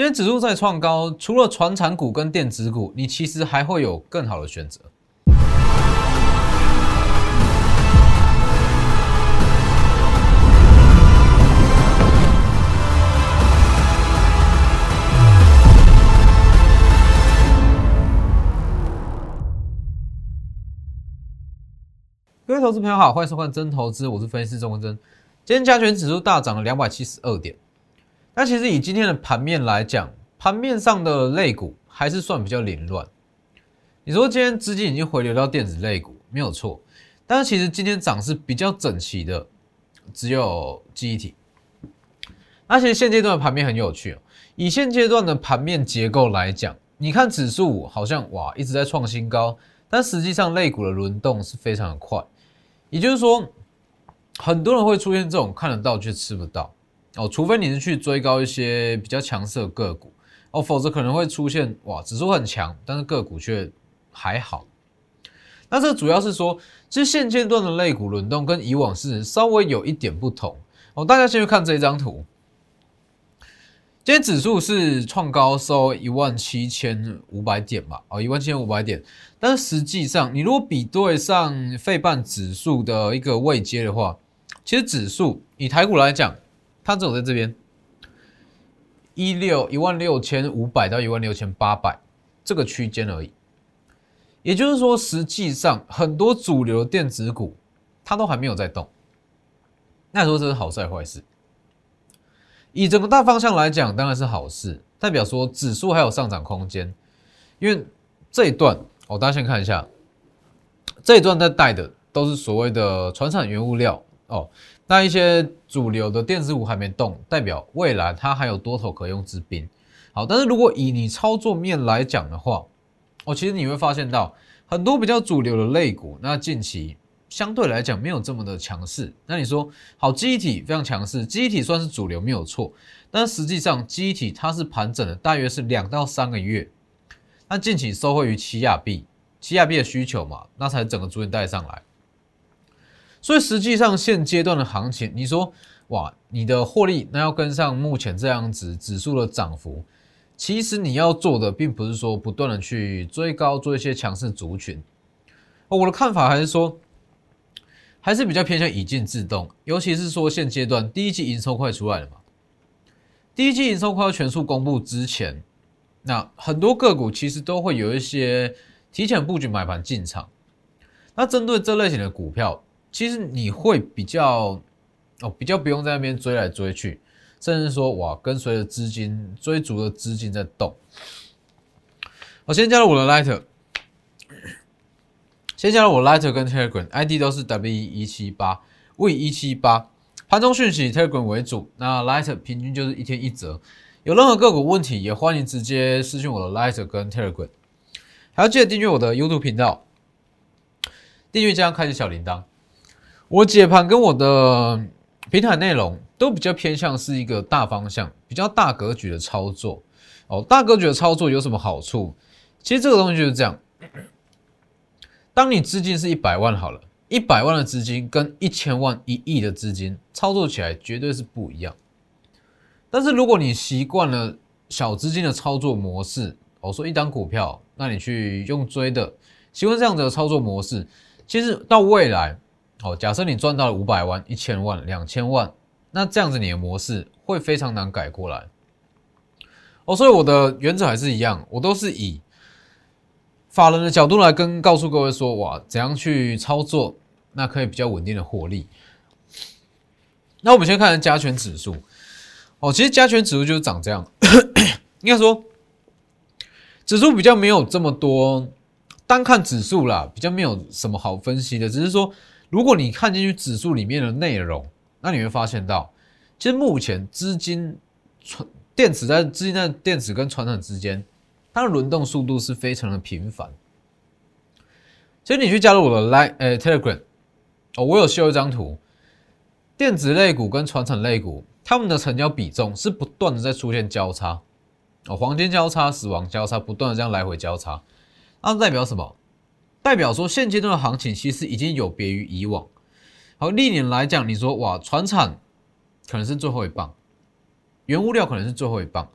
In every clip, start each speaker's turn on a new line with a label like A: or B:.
A: 今天指数在创高，除了传产股跟电子股，你其实还会有更好的选择。各位投资朋友好，欢迎收看真投资，我是分析师钟文真。今天加权指数大涨了两百七十二点。那其实以今天的盘面来讲，盘面上的类股还是算比较凌乱。你说今天资金已经回流到电子类股，没有错。但是其实今天涨势比较整齐的，只有记忆体。那其实现阶段的盘面很有趣哦。以现阶段的盘面结构来讲，你看指数好像哇一直在创新高，但实际上类股的轮动是非常的快。也就是说，很多人会出现这种看得到却吃不到哦，除非你是去追高一些比较强势的个股哦，否则可能会出现哇，指数很强，但是个股却还好。那这主要是说，其实现阶段的类股轮动跟以往是稍微有一点不同哦。大家先去看这一张图。今天指数是创高收一万七千五百点嘛？哦，一万七千五百点。但是实际上，你如果比对上费半指数的一个位阶的话，其实指数以台股来讲，它只有在这边一六一万六千五百到一万六千八百这个区间而已。也就是说，实际上很多主流电子股它都还没有在动。那说这是好事还是坏事？以整个大方向来讲，当然是好事，代表说指数还有上涨空间。因为这一段，哦，大家先看一下，这一段在带的都是所谓的船产原物料哦。那一些主流的电子股还没动，代表未来它还有多头可用之兵。好，但是如果以你操作面来讲的话，哦，其实你会发现到很多比较主流的类股，那近期。相对来讲没有这么的强势，那你说好，机体非常强势，机体算是主流没有错，但实际上机体它是盘整了，大约是两到三个月，那近期收回于七亚币，七亚币的需求嘛，那才整个逐渐带上来，所以实际上现阶段的行情，你说哇，你的获利那要跟上目前这样子指数的涨幅，其实你要做的并不是说不断的去追高做一些强势族群，我的看法还是说。还是比较偏向以静制动，尤其是说现阶段第一季营收快出来了嘛，第一季营收快要全数公布之前，那很多个股其实都会有一些提前布局买盘进场。那针对这类型的股票，其实你会比较哦，比较不用在那边追来追去，甚至说哇，跟随着资金追逐的资金在动。我先加入我的 Lighter。先加入我 Lighter 跟 Telegram，ID 都是 W 一七八 V 一七八，盘中讯息 Telegram 为主，那 Lighter 平均就是一天一折。有任何个股问题，也欢迎直接私信我的 Lighter 跟 Telegram，还要记得订阅我的 YouTube 频道，订阅加上开启小铃铛。我解盘跟我的平台内容都比较偏向是一个大方向，比较大格局的操作。哦，大格局的操作有什么好处？其实这个东西就是这样。当你资金是一百万好了，一百万的资金跟一千万、一亿的资金操作起来绝对是不一样。但是如果你习惯了小资金的操作模式，我说一张股票，那你去用追的，习惯这样子的操作模式，其实到未来，哦，假设你赚到了五百万、一千万、两千万，那这样子你的模式会非常难改过来。哦，所以我的原则还是一样，我都是以。法人的角度来跟告诉各位说，哇，怎样去操作，那可以比较稳定的获利。那我们先看加权指数，哦，其实加权指数就是长这样，应该说指数比较没有这么多，单看指数啦，比较没有什么好分析的。只是说，如果你看进去指数里面的内容，那你会发现到，其实目前资金传电子在资金在电子跟传统之间。它的轮动速度是非常的频繁，所以你去加入我的 Line 呃 Telegram 哦，我有秀一张图，电子类股跟传统类股，它们的成交比重是不断的在出现交叉哦，黄金交叉、死亡交叉，不断的这样来回交叉，那代表什么？代表说现阶段的行情其实已经有别于以往。好，历年来讲，你说哇，船产可能是最后一棒，原物料可能是最后一棒。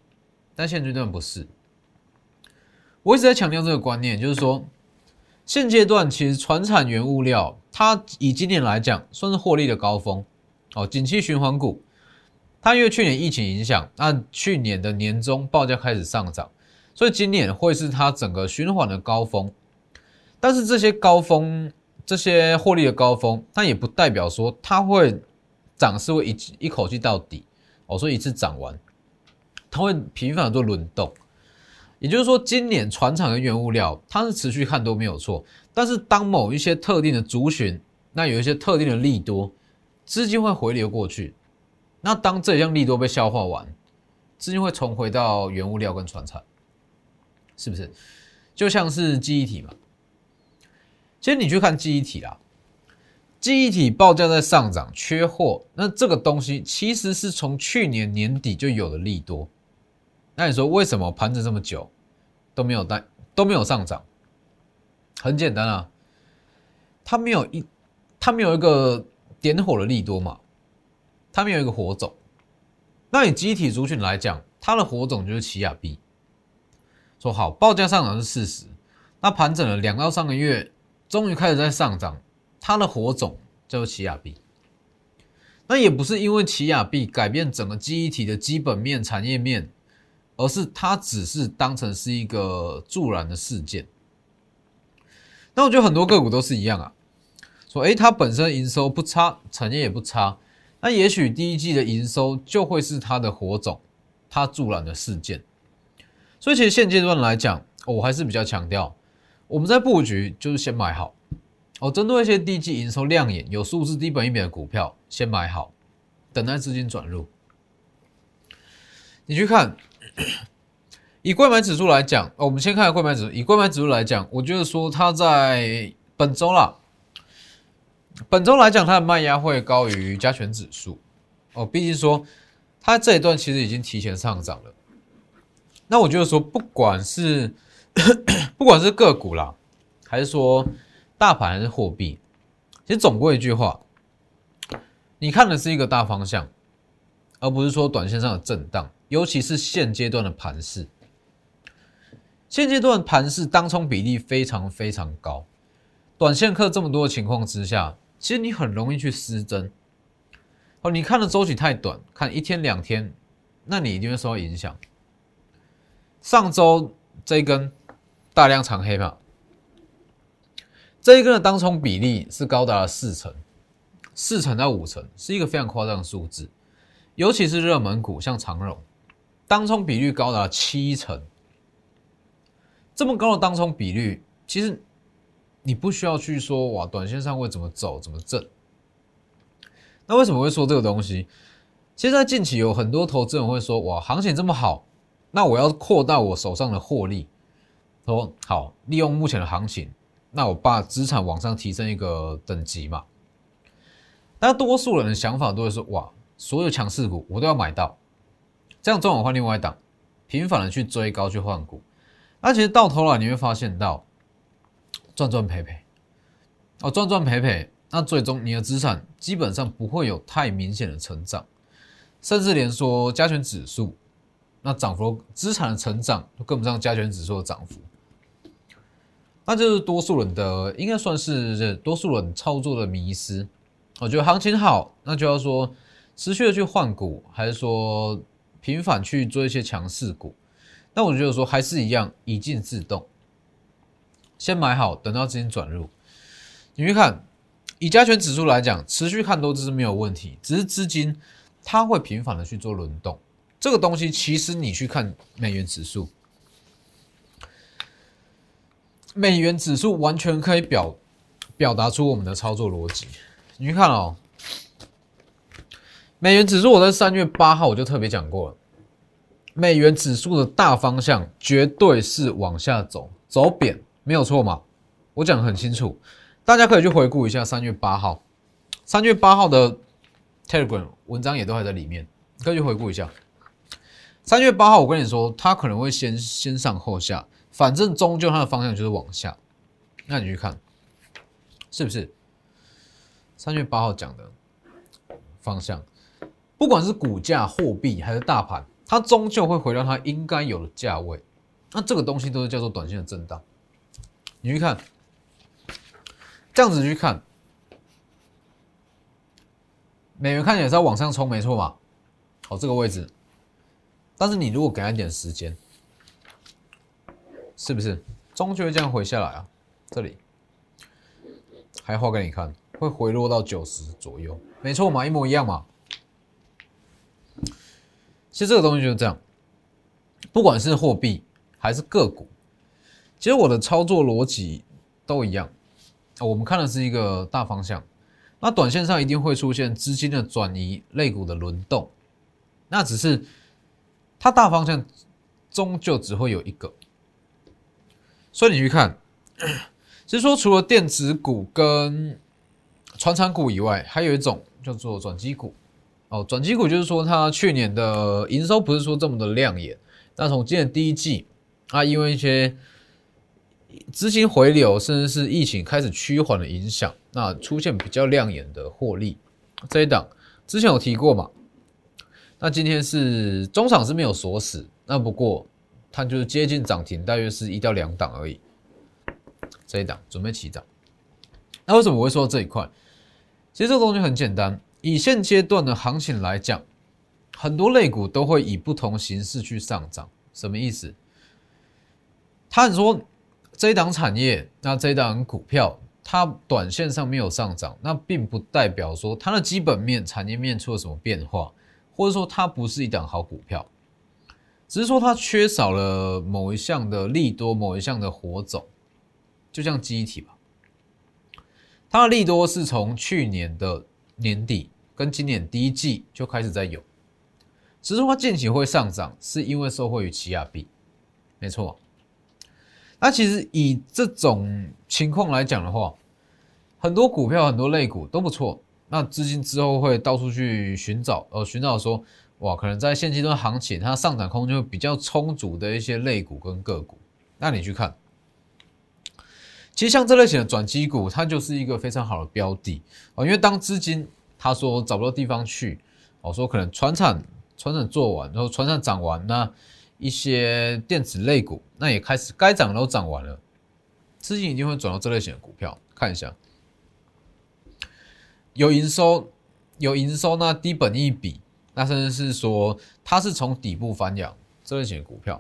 A: 但现阶段不是。我一直在强调这个观念，就是说，现阶段其实船产原物料，它以今年来讲算是获利的高峰哦，景气循环股。它因为去年疫情影响，那去年的年终报价开始上涨，所以今年会是它整个循环的高峰。但是这些高峰、这些获利的高峰，它也不代表说它会涨势会一一口气到底哦，说一次涨完，它会频繁的做轮动。也就是说，今年船厂跟原物料它是持续看多没有错，但是当某一些特定的族群，那有一些特定的利多，资金会回流过去。那当这项利多被消化完，资金会重回到原物料跟船厂，是不是？就像是记忆体嘛。其实你去看记忆体啦，记忆体报价在上涨，缺货，那这个东西其实是从去年年底就有的利多。那你说为什么盘整这么久都没有带都没有上涨？很简单啊，它没有一它没有一个点火的利多嘛。他没有一个火种，那以集体族群来讲，它的火种就是奇亚币。说好报价上涨是事实，那盘整了两到三个月，终于开始在上涨，它的火种叫做奇亚币。那也不是因为奇亚币改变整个记忆体的基本面、产业面，而是它只是当成是一个助燃的事件。那我觉得很多个股都是一样啊，说诶，它本身营收不差，产业也不差。那也许第一季的营收就会是它的火种，它助燃的事件。所以其实现阶段来讲，我还是比较强调，我们在布局就是先买好哦。针对一些第一季营收亮眼、有数字低本一比的股票，先买好，等待资金转入。你去看，以贵买指数来讲，我们先看贵买指数。以贵买指数来讲，我觉得说它在本周啦。本周来讲，它的卖压会高于加权指数哦。毕竟说，它这一段其实已经提前上涨了。那我觉得说，不管是 不管是个股啦，还是说大盘还是货币，其实总归一句话，你看的是一个大方向，而不是说短线上的震荡。尤其是现阶段的盘势，现阶段盘势当冲比例非常非常高，短线客这么多的情况之下。其实你很容易去失真哦。你看的周期太短，看一天两天，那你一定会受到影响。上周这一根大量长黑嘛，这一根的当冲比例是高达了四成，四成到五成是一个非常夸张的数字。尤其是热门股像长荣，当冲比率高达七成，这么高的当冲比率，其实。你不需要去说哇，短线上会怎么走，怎么挣？那为什么会说这个东西？其实，在近期有很多投资人会说哇，行情这么好，那我要扩大我手上的获利。说好，利用目前的行情，那我把资产往上提升一个等级嘛。但多数人的想法都会说哇，所有强势股我都要买到，这样中晚换另外一档，频繁的去追高去换股。那其实到头来你会发现到。赚赚赔赔，哦，赚赚赔赔，那最终你的资产基本上不会有太明显的成长，甚至连说加权指数，那涨幅资产的成长都跟不上加权指数的涨幅，那就是多数人的应该算是多数人操作的迷失。我觉得行情好，那就要说持续的去换股，还是说频繁去做一些强势股？那我觉得说还是一样，以静制动。先买好，等到资金转入。你去看，以加权指数来讲，持续看多这是没有问题，只是资金它会频繁的去做轮动。这个东西其实你去看美元指数，美元指数完全可以表表达出我们的操作逻辑。你去看哦，美元指数我在三月八号我就特别讲过了，美元指数的大方向绝对是往下走，走贬。没有错嘛？我讲的很清楚，大家可以去回顾一下三月八号，三月八号的 Telegram 文章也都还在里面，可以去回顾一下。三月八号，我跟你说，它可能会先先上后下，反正终究它的方向就是往下。那你去看，是不是？三月八号讲的方向，不管是股价、货币还是大盘，它终究会回到它应该有的价位。那这个东西都是叫做短线的震荡。你去看，这样子去看，美元看起来是要往上冲，没错嘛？好，这个位置，但是你如果给它一点时间，是不是终究会这样回下来啊？这里还画给你看，会回落到九十左右，没错嘛，一模一样嘛。其实这个东西就是这样，不管是货币还是个股，其实我的操作逻辑都一样。我们看的是一个大方向，那短线上一定会出现资金的转移、类股的轮动，那只是它大方向终究只会有一个。所以你去看，其实说除了电子股跟传产股以外，还有一种叫做转机股。哦，转机股就是说，它去年的营收不是说这么的亮眼，那从今年第一季啊，因为一些资金回流，甚至是疫情开始趋缓的影响，那出现比较亮眼的获利。这一档之前有提过嘛？那今天是中场是没有锁死，那不过它就是接近涨停，大约是一到两档而已。这一档准备起涨，那为什么我会说这一块？其实这个东西很简单。以现阶段的行情来讲，很多类股都会以不同形式去上涨。什么意思？他说这一档产业，那这一档股票，它短线上没有上涨，那并不代表说它的基本面、产业面出了什么变化，或者说它不是一档好股票，只是说它缺少了某一项的利多，某一项的火种，就像记忆体吧。它的利多是从去年的年底。跟今年第一季就开始在有，只是说近期会上涨，是因为受惠于奇亚币，没错。那其实以这种情况来讲的话，很多股票、很多类股都不错。那资金之后会到处去寻找，呃，寻找说，哇，可能在现阶段行情它上涨空间比较充足的一些类股跟个股。那你去看，其实像这类型的转机股，它就是一个非常好的标的哦，因为当资金他说找不到地方去，我说可能船厂船厂做完，然后船厂涨完，那一些电子类股那也开始该涨都涨完了，资金一定会转到这类型的股票。看一下，有营收，有营收，那低本一比，那甚至是说它是从底部翻扬这类型的股票，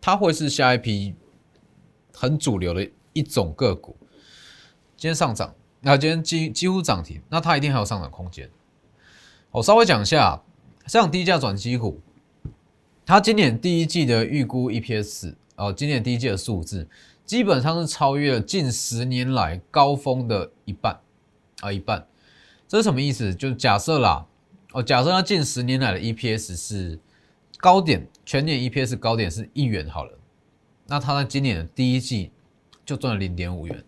A: 它会是下一批很主流的一种个股，今天上涨。那今天几几乎涨停，那它一定还有上涨空间。我稍微讲一下，像低价转机股，它今年第一季的预估 EPS 哦，今年第一季的数字基本上是超越了近十年来高峰的一半啊，一半。这是什么意思？就假设啦，哦，假设它近十年来的 EPS 是高点，全年 EPS 高点是一元好了，那它在今年的第一季就赚了零点五元，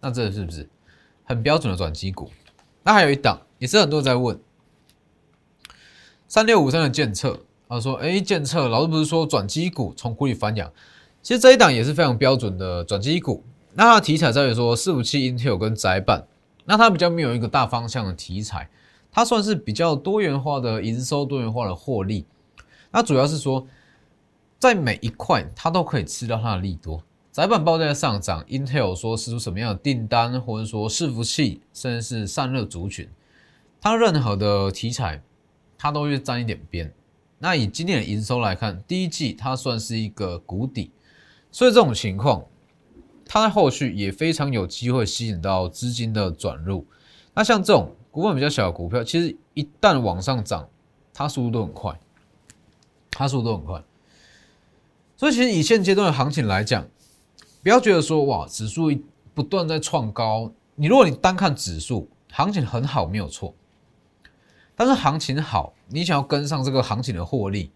A: 那这是不是？很标准的转机股，那还有一档也是很多人在问，三六五三的建测，他说：“哎，建测老师不是说转机股从谷里翻扬？其实这一档也是非常标准的转机股。那它的题材在于说四五七 Intel 跟窄板，那它比较没有一个大方向的题材，它算是比较多元化的营收、多元化的获利。那主要是说，在每一块它都可以吃到它的利多。”窄板报价上涨，Intel 说是出什么样的订单，或者说伺服器，甚至是散热族群，它任何的题材，它都会沾一点边。那以今年的营收来看，第一季它算是一个谷底，所以这种情况，它在后续也非常有机会吸引到资金的转入。那像这种股本比较小的股票，其实一旦往上涨，它速度都很快，它速度都很快。所以其实以现阶段的行情来讲，不要觉得说哇，指数不断在创高。你如果你单看指数，行情很好没有错，但是行情好，你想要跟上这个行情的获利，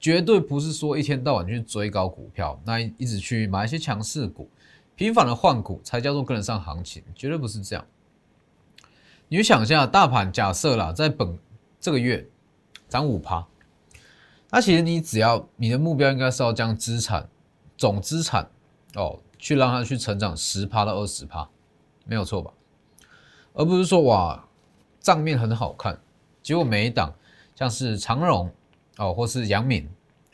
A: 绝对不是说一天到晚去追高股票，那一直去买一些强势股，频繁的换股才叫做跟得上行情，绝对不是这样。你想一下，大盘假设啦，在本这个月涨五趴，那其实你只要你的目标应该是要将资产总资产哦。去让它去成长十趴到二十趴，没有错吧？而不是说哇账面很好看，结果每一档像是长荣哦，或是阳明，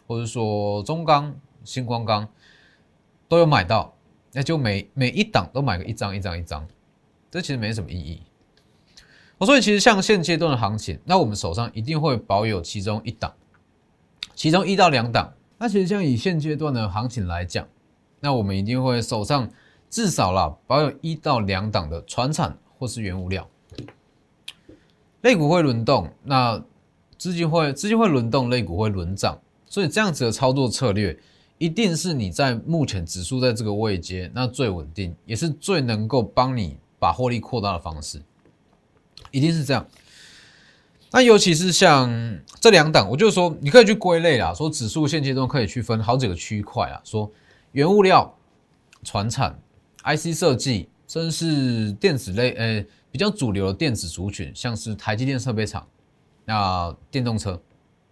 A: 或者说中钢、星光钢都有买到，那就每每一档都买个一张一张一张，这其实没什么意义。所以其实像现阶段的行情，那我们手上一定会保有其中一档，其中一到两档。那其实像以现阶段的行情来讲，那我们一定会手上至少啦保有一到两档的船产或是原物料。类股会轮动，那资金会资金会轮动，类股会轮涨，所以这样子的操作策略，一定是你在目前指数在这个位阶，那最稳定，也是最能够帮你把获利扩大的方式，一定是这样。那尤其是像这两档，我就说你可以去归类啦，说指数现阶段可以区分好几个区块啊，说原物料、船产、IC 设计，甚至是电子类，呃，比较主流的电子族群，像是台积电设备厂，那电动车，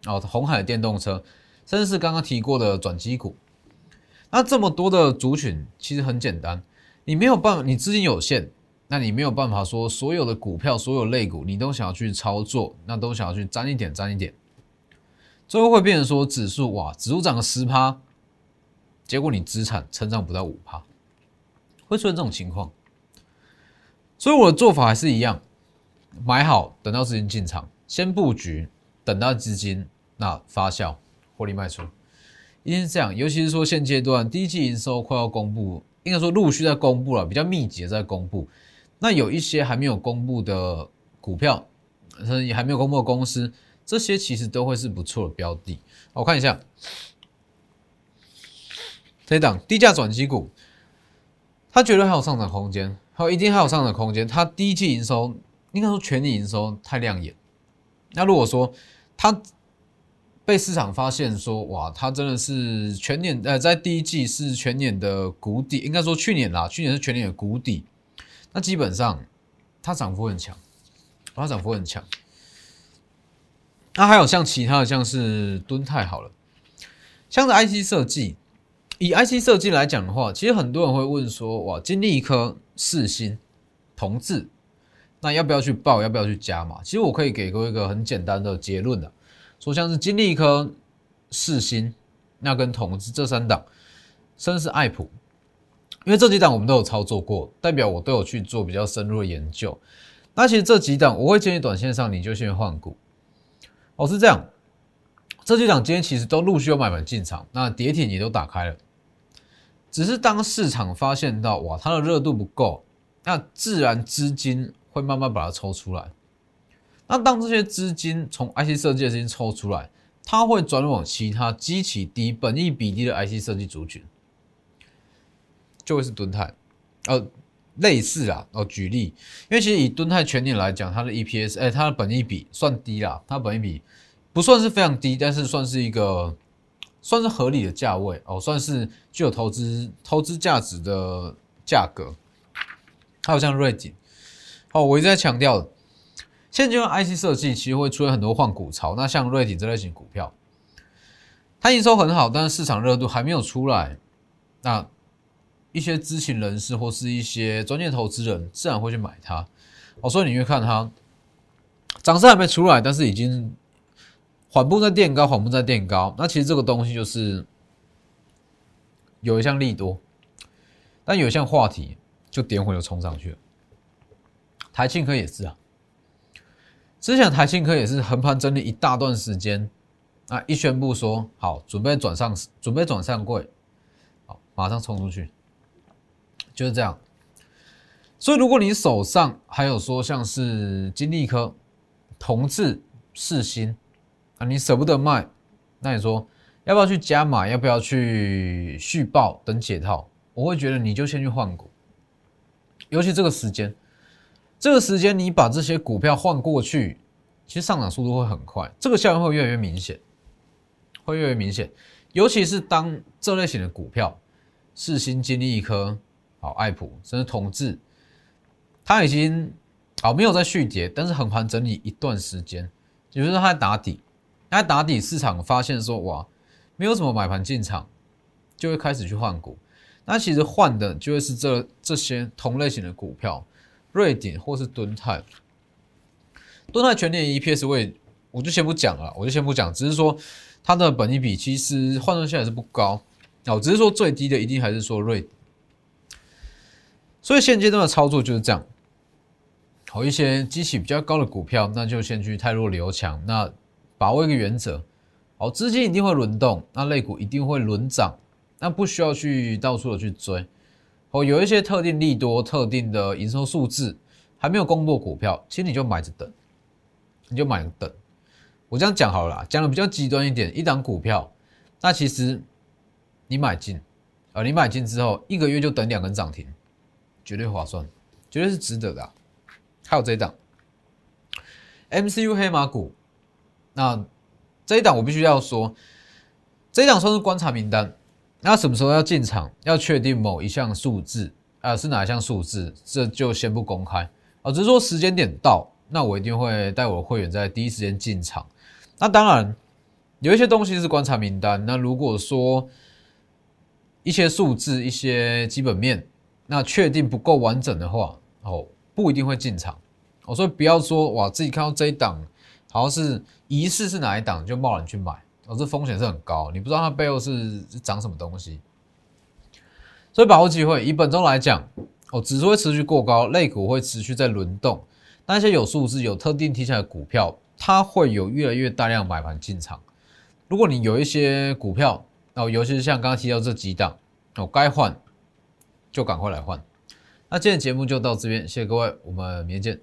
A: 哦，红海电动车，甚至是刚刚提过的转机股，那这么多的族群，其实很简单，你没有办法，你资金有限。那你没有办法说所有的股票、所有类股你都想要去操作，那都想要去沾一点、沾一点，最后会变成说指数哇，指数涨了十趴，结果你资产成长不到五趴，会出现这种情况。所以我的做法还是一样，买好，等到资金进场，先布局，等到资金那发酵，获利卖出，一定是这样。尤其是说现阶段第一季营收快要公布，应该说陆续在公布了，比较密集的在公布。那有一些还没有公布的股票，甚至也还没有公布的公司，这些其实都会是不错的标的。我看一下，这一档低价转机股，它绝对还有上涨空间，还有一定还有上涨空间。它第一季营收应该说全年营收太亮眼。那如果说它被市场发现说，哇，它真的是全年呃在第一季是全年的谷底，应该说去年啦，去年是全年的谷底。那基本上，它涨幅很强，它涨幅很强。那还有像其他的，像是敦泰好了，像是 IC 设计，以 IC 设计来讲的话，其实很多人会问说，哇，金立科、四星、同志，那要不要去报？要不要去加码？其实我可以给各位一个很简单的结论的，说像是金立科、四星，那跟同志这三档，甚至是爱普。因为这几档我们都有操作过，代表我都有去做比较深入的研究。那其实这几档我会建议短线上你就先换股。哦，是这样，这几档今天其实都陆续有买盘进场，那跌停也都打开了。只是当市场发现到哇它的热度不够，那自然资金会慢慢把它抽出来。那当这些资金从 IC 设计的资金抽出来，它会转往其他基期低、本益比低的 IC 设计族群。就会是敦泰，呃，类似啊，哦，举例，因为其实以敦泰全年来讲，它的 EPS，哎，它的本益比算低啦，它本益比不算是非常低，但是算是一个算是合理的价位哦，算是具有投资投资价值的价格。还有像瑞景，哦，我一直在强调，现阶段 IC 设计其实会出现很多换股潮，那像瑞景这类型股票，它营收很好，但是市场热度还没有出来，那。一些知情人士或是一些专业投资人自然会去买它，哦，所以你会看它涨势还没出来，但是已经缓步在垫高，缓步在垫高。那其实这个东西就是有一项利多，但有一项话题就点火就冲上去了。台庆科也是啊，之前台庆科也是横盘整理一大段时间，啊，一宣布说好准备转上准备转上柜，好，马上冲出去。就是这样，所以如果你手上还有说像是金利科、同志、世新啊，你舍不得卖，那你说要不要去加码？要不要去续报等解套？我会觉得你就先去换股，尤其这个时间，这个时间你把这些股票换过去，其实上涨速度会很快，这个效应会越来越明显，会越来越明显。尤其是当这类型的股票，世新、金利科。好，爱普甚至同志，它已经好没有在续跌，但是横盘整理一段时间，也就是说它在打底，它打底市场发现说哇，没有什么买盘进场，就会开始去换股。那其实换的就会是这这些同类型的股票，瑞典或是敦泰。敦泰全年 EPS 位我就先不讲了，我就先不讲，只是说它的本益比其实换算下来是不高哦，只是说最低的一定还是说瑞，所以现阶段的操作就是这样。好一些机器比较高的股票，那就先去泰弱留强，那把握一个原则，好，资金一定会轮动，那类股一定会轮涨，那不需要去到处的去追。哦，有一些特定利多、特定的营收数字还没有公布股票，其实你就买着等，你就买着等。我这样讲好了，讲的比较极端一点，一档股票，那其实你买进，啊，你买进之后一个月就等两根涨停，绝对划算，绝对是值得的。还有这一档，MCU 黑马股，那这一档我必须要说，这一档算是观察名单。那什么时候要进场？要确定某一项数字啊，是哪一项数字？这就先不公开啊，只是说时间点到，那我一定会带我的会员在第一时间进场。那当然有一些东西是观察名单。那如果说一些数字、一些基本面，那确定不够完整的话，哦。不一定会进场，我说不要说哇，自己看到这一档好像是疑似是哪一档就贸然去买，哦，这风险是很高，你不知道它背后是涨什么东西，所以把握机会。以本周来讲，哦，指数会持续过高，类股会持续在轮动，那些有数字、有特定题材的股票，它会有越来越大量买盘进场。如果你有一些股票，哦，尤其是像刚刚提到这几档，哦，该换就赶快来换。那今天节目就到这边，谢谢各位，我们明天见。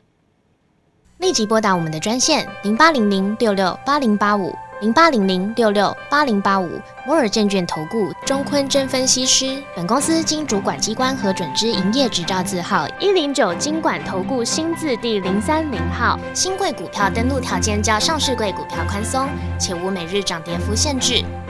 B: 立即拨打我们的专线零八零零六六八零八五零八零零六六八零八五摩尔证券投顾钟坤真分析师。本公司经主管机关核准之营业执照字号一零九金管投顾新字第零三零号。新贵股票登录条件较上市贵股票宽松，且无每日涨跌幅限制。